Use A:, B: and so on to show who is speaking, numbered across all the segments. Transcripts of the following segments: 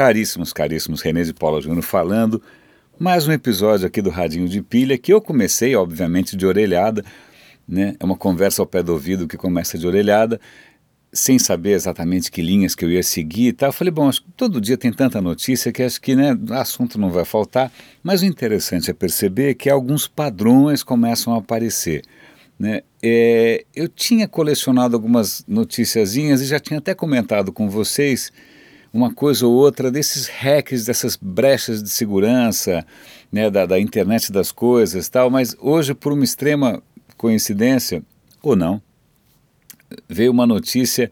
A: Caríssimos, caríssimos, René de Paula Júnior falando. Mais um episódio aqui do Radinho de Pilha, que eu comecei, obviamente, de orelhada, né? É uma conversa ao pé do ouvido que começa de orelhada, sem saber exatamente que linhas que eu ia seguir e tal. Eu falei, bom, acho que todo dia tem tanta notícia que acho que né, assunto não vai faltar, mas o interessante é perceber que alguns padrões começam a aparecer. Né? É, eu tinha colecionado algumas noticiazinhas e já tinha até comentado com vocês uma coisa ou outra desses hacks, dessas brechas de segurança, né, da, da internet das coisas tal, mas hoje, por uma extrema coincidência, ou não, veio uma notícia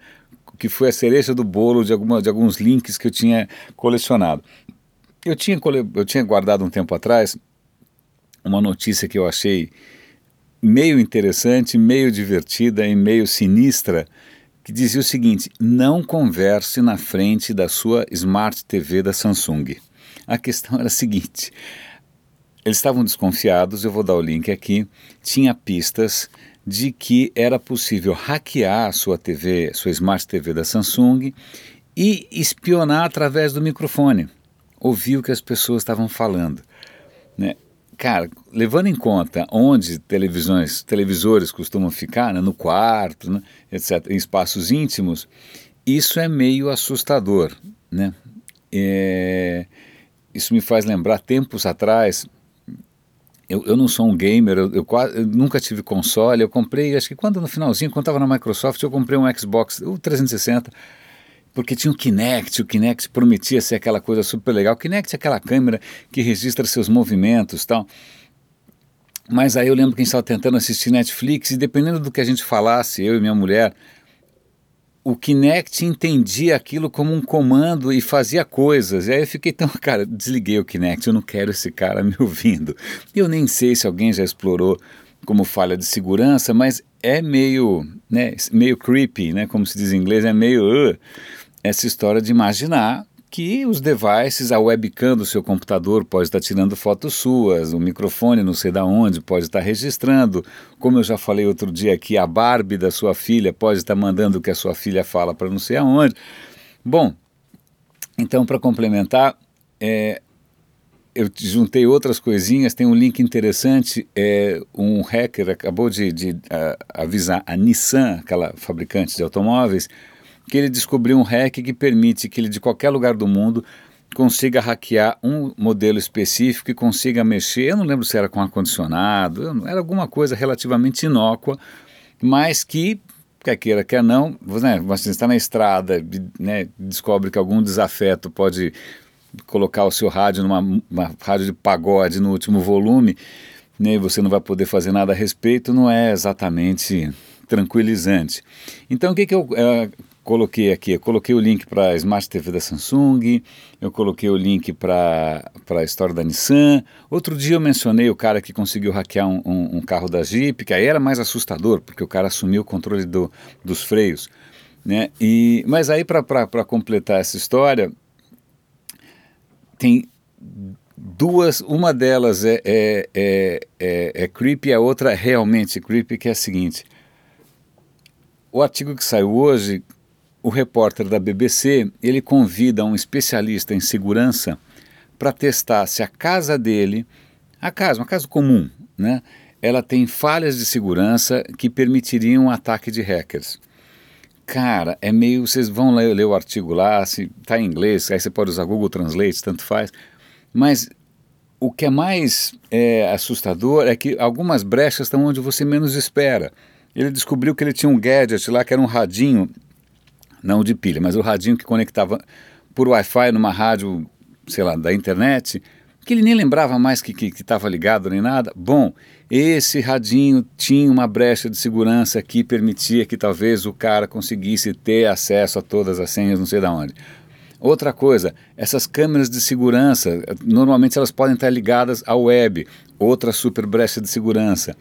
A: que foi a cereja do bolo de, alguma, de alguns links que eu tinha colecionado. Eu tinha, eu tinha guardado um tempo atrás uma notícia que eu achei meio interessante, meio divertida e meio sinistra, que dizia o seguinte: não converse na frente da sua Smart TV da Samsung. A questão era a seguinte: eles estavam desconfiados, eu vou dar o link aqui, tinha pistas de que era possível hackear a sua TV, sua Smart TV da Samsung e espionar através do microfone, ouvir o que as pessoas estavam falando. Né? Cara, levando em conta onde televisões, televisores costumam ficar, né, no quarto, né, etc., em espaços íntimos, isso é meio assustador, né? É, isso me faz lembrar tempos atrás. Eu, eu não sou um gamer, eu, eu, eu, nunca tive console. Eu comprei, acho que quando no finalzinho, quando estava na Microsoft, eu comprei um Xbox, o 360 porque tinha o Kinect, o Kinect prometia ser aquela coisa super legal. O Kinect é aquela câmera que registra seus movimentos tal. Mas aí eu lembro que a gente estava tentando assistir Netflix e dependendo do que a gente falasse, eu e minha mulher, o Kinect entendia aquilo como um comando e fazia coisas. E aí eu fiquei tão, cara, desliguei o Kinect, eu não quero esse cara me ouvindo. Eu nem sei se alguém já explorou como falha de segurança, mas é meio, né, meio creepy, né, como se diz em inglês, é meio uh, essa história de imaginar que os devices, a webcam do seu computador pode estar tirando fotos suas, o microfone não sei da onde pode estar registrando, como eu já falei outro dia aqui, a Barbie da sua filha pode estar mandando o que a sua filha fala para não sei aonde. Bom, então para complementar, é, eu juntei outras coisinhas, tem um link interessante, é, um hacker acabou de, de avisar a Nissan, aquela fabricante de automóveis, que ele descobriu um hack que permite que ele de qualquer lugar do mundo consiga hackear um modelo específico e consiga mexer, eu não lembro se era com ar-condicionado, era alguma coisa relativamente inócua, mas que, quer queira, quer não, né, você está na estrada, né, descobre que algum desafeto pode colocar o seu rádio numa rádio de pagode no último volume, né, você não vai poder fazer nada a respeito, não é exatamente tranquilizante. Então, o que, que eu é, coloquei aqui? Eu coloquei o link para a Smart TV da Samsung, eu coloquei o link para a história da Nissan. Outro dia eu mencionei o cara que conseguiu hackear um, um, um carro da Jeep, que aí era mais assustador, porque o cara assumiu o controle do, dos freios. Né? E, mas aí, para completar essa história, tem duas, uma delas é, é, é, é, é creepy, a outra é realmente creepy, que é a seguinte. O artigo que saiu hoje o repórter da BBC ele convida um especialista em segurança para testar se a casa dele, a casa, uma casa comum, né, ela tem falhas de segurança que permitiriam um ataque de hackers. Cara, é meio. Vocês vão ler, ler o artigo lá, se está em inglês, aí você pode usar Google Translate, tanto faz. Mas o que é mais é, assustador é que algumas brechas estão onde você menos espera. Ele descobriu que ele tinha um gadget lá que era um radinho não de pilha, mas o radinho que conectava por Wi-Fi numa rádio, sei lá, da internet, que ele nem lembrava mais que estava ligado nem nada. Bom, esse radinho tinha uma brecha de segurança que permitia que talvez o cara conseguisse ter acesso a todas as senhas, não sei de onde. Outra coisa, essas câmeras de segurança, normalmente elas podem estar ligadas à web, outra super brecha de segurança.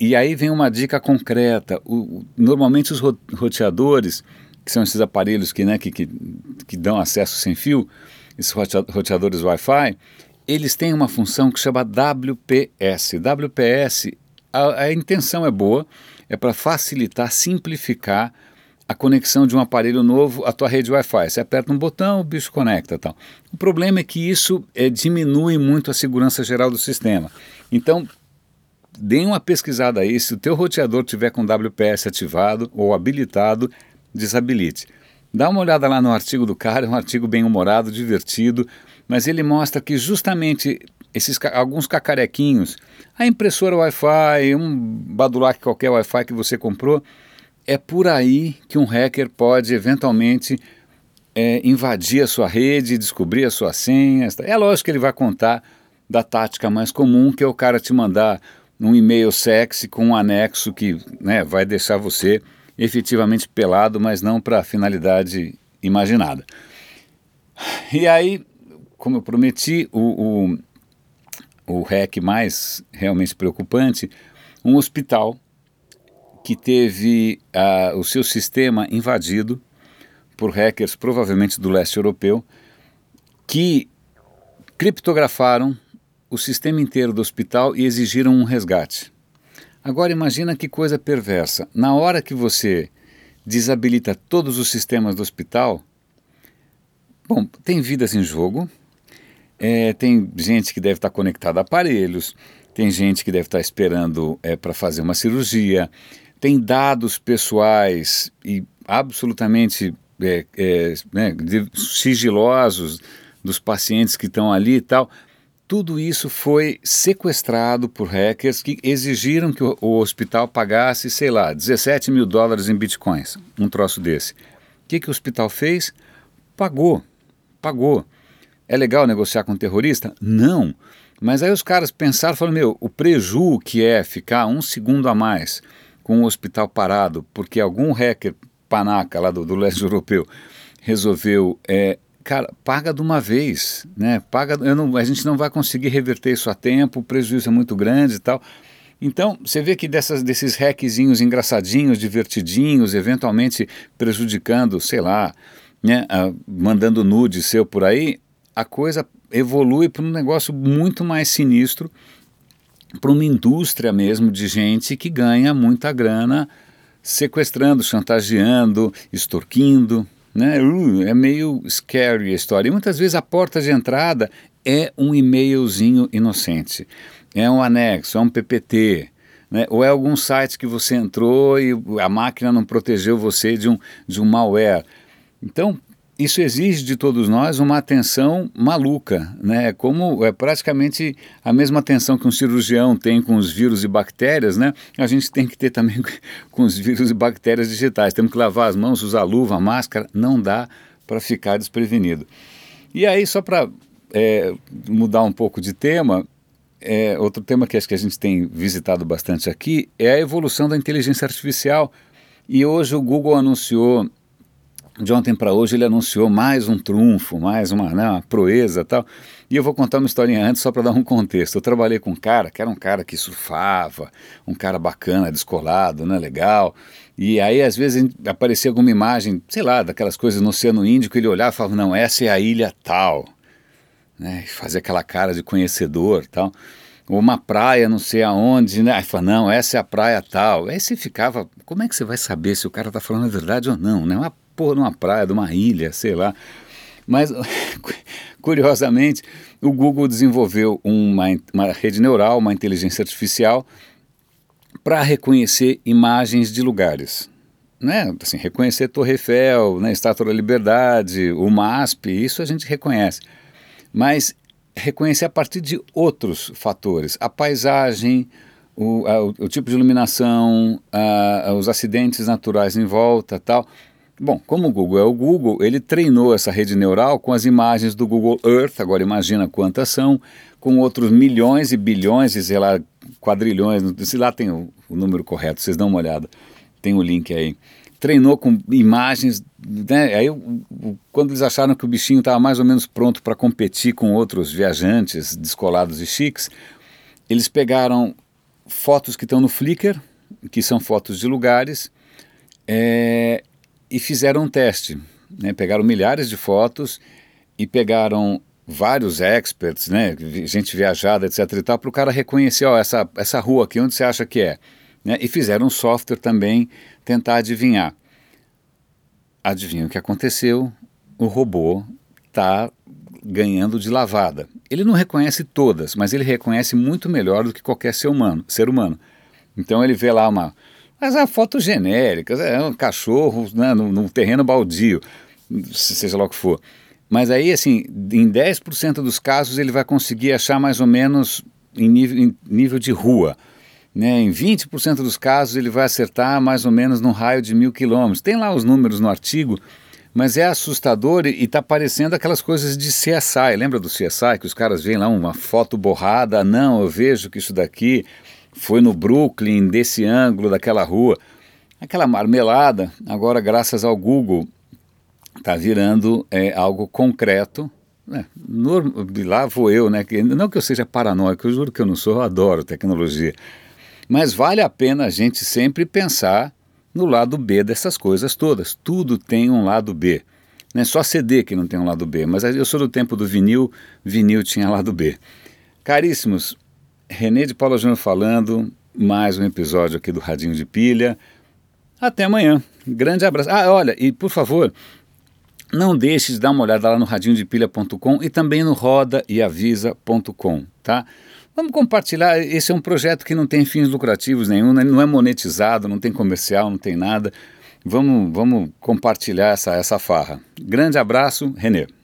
A: E aí vem uma dica concreta. O, normalmente os roteadores que são esses aparelhos que, né, que, que, que dão acesso sem fio, esses roteadores Wi-Fi, eles têm uma função que chama WPS. WPS, a, a intenção é boa, é para facilitar, simplificar a conexão de um aparelho novo à tua rede Wi-Fi. Você aperta um botão, o bicho conecta tal. O problema é que isso é, diminui muito a segurança geral do sistema. Então, dê uma pesquisada aí, se o teu roteador tiver com WPS ativado ou habilitado, desabilite. Dá uma olhada lá no artigo do cara, é um artigo bem humorado, divertido, mas ele mostra que justamente esses alguns cacarequinhos, a impressora Wi-Fi, um badulac qualquer Wi-Fi que você comprou, é por aí que um hacker pode eventualmente é, invadir a sua rede, descobrir as suas senhas. É lógico que ele vai contar da tática mais comum, que é o cara te mandar um e-mail sexy com um anexo que né, vai deixar você efetivamente pelado, mas não para a finalidade imaginada. E aí, como eu prometi, o, o, o hack mais realmente preocupante, um hospital que teve uh, o seu sistema invadido por hackers, provavelmente do leste europeu, que criptografaram o sistema inteiro do hospital e exigiram um resgate. Agora imagina que coisa perversa. Na hora que você desabilita todos os sistemas do hospital, bom, tem vidas em jogo, é, tem gente que deve estar conectada a aparelhos, tem gente que deve estar esperando é, para fazer uma cirurgia, tem dados pessoais e absolutamente é, é, né, sigilosos dos pacientes que estão ali e tal. Tudo isso foi sequestrado por hackers que exigiram que o, o hospital pagasse, sei lá, 17 mil dólares em bitcoins, um troço desse. O que, que o hospital fez? Pagou, pagou. É legal negociar com um terrorista? Não. Mas aí os caras pensaram, falaram, meu, o preju que é ficar um segundo a mais com o hospital parado porque algum hacker panaca lá do, do leste europeu resolveu é, cara, paga de uma vez, né? Paga, não, a gente não vai conseguir reverter isso a tempo, o prejuízo é muito grande e tal. Então, você vê que dessas, desses hackzinhos engraçadinhos, divertidinhos, eventualmente prejudicando, sei lá, né, uh, mandando nude seu por aí, a coisa evolui para um negócio muito mais sinistro para uma indústria mesmo de gente que ganha muita grana sequestrando, chantageando, extorquindo. Né? Uh, é meio scary a história. E muitas vezes a porta de entrada é um e-mailzinho inocente, é um anexo, é um PPT. Né? Ou é algum site que você entrou e a máquina não protegeu você de um, de um malware. Então, isso exige de todos nós uma atenção maluca, né? Como é praticamente a mesma atenção que um cirurgião tem com os vírus e bactérias, né? A gente tem que ter também com os vírus e bactérias digitais. Temos que lavar as mãos, usar luva, máscara. Não dá para ficar desprevenido. E aí, só para é, mudar um pouco de tema, é, outro tema que acho que a gente tem visitado bastante aqui é a evolução da inteligência artificial. E hoje o Google anunciou de ontem para hoje ele anunciou mais um trunfo, mais uma, né, uma proeza tal. E eu vou contar uma historinha antes só para dar um contexto. Eu trabalhei com um cara que era um cara que surfava, um cara bacana, descolado, né, legal. E aí às vezes aparecia alguma imagem, sei lá, daquelas coisas no Oceano Índico, ele olhava e falava, não, essa é a ilha tal. Né, fazia aquela cara de conhecedor tal. Uma praia não sei aonde, né? Aí fala, não, essa é a praia tal. Aí você ficava, como é que você vai saber se o cara está falando a verdade ou não, né? Uma porra numa praia, de uma ilha, sei lá. Mas, curiosamente, o Google desenvolveu uma, uma rede neural, uma inteligência artificial, para reconhecer imagens de lugares. Né? Assim, reconhecer Torre Eiffel, né? Estátua da Liberdade, o MASP, isso a gente reconhece. Mas reconhecer a partir de outros fatores, a paisagem, o, a, o, tipo de iluminação, a, os acidentes naturais em volta tal. Bom, como o Google é o Google, ele treinou essa rede neural com as imagens do Google Earth, agora imagina quantas são, com outros milhões e bilhões, e sei lá, quadrilhões, se lá tem o, número correto, vocês dão uma olhada, tem o link aí. Treinou com imagens, né? Aí, quando eles acharam que o bichinho estava mais ou menos pronto para competir com outros viajantes descolados e chiques, eles pegaram fotos que estão no Flickr, que são fotos de lugares, é, e fizeram um teste. Né? Pegaram milhares de fotos e pegaram vários experts, né? gente viajada, etc. para o cara reconhecer, ó, essa, essa rua aqui, onde você acha que é? Né? E fizeram um software também tentar adivinhar. adivinha o que aconteceu? O robô está ganhando de lavada. Ele não reconhece todas, mas ele reconhece muito melhor do que qualquer ser humano. Ser humano. Então ele vê lá uma. Mas a foto genérica, é um cachorro né, num, terreno baldio, seja lá o que for. Mas aí, assim, em 10% dos casos ele vai conseguir achar mais ou menos em nível, em nível de rua. Né? Em 20% dos casos ele vai acertar mais ou menos num raio de mil quilômetros. Tem lá os números no artigo, mas é assustador e está parecendo aquelas coisas de CSI. Lembra do CSI que os caras veem lá uma foto borrada? Não, eu vejo que isso daqui foi no Brooklyn, desse ângulo, daquela rua. Aquela marmelada, agora graças ao Google, está virando é, algo concreto. Né? No, lá vou eu, né? Não que eu seja paranoico, eu juro que eu não sou, eu adoro tecnologia. Mas vale a pena a gente sempre pensar no lado B dessas coisas todas. Tudo tem um lado B. Não é só CD que não tem um lado B, mas eu sou do tempo do vinil, vinil tinha lado B. Caríssimos, René de Paula Júnior falando, mais um episódio aqui do Radinho de Pilha. Até amanhã. Grande abraço. Ah, olha, e por favor, não deixe de dar uma olhada lá no radinhodepilha.com e também no rodaeavisa.com, tá? Vamos compartilhar. Esse é um projeto que não tem fins lucrativos nenhum, né? não é monetizado, não tem comercial, não tem nada. Vamos, vamos compartilhar essa, essa farra. Grande abraço, Renê.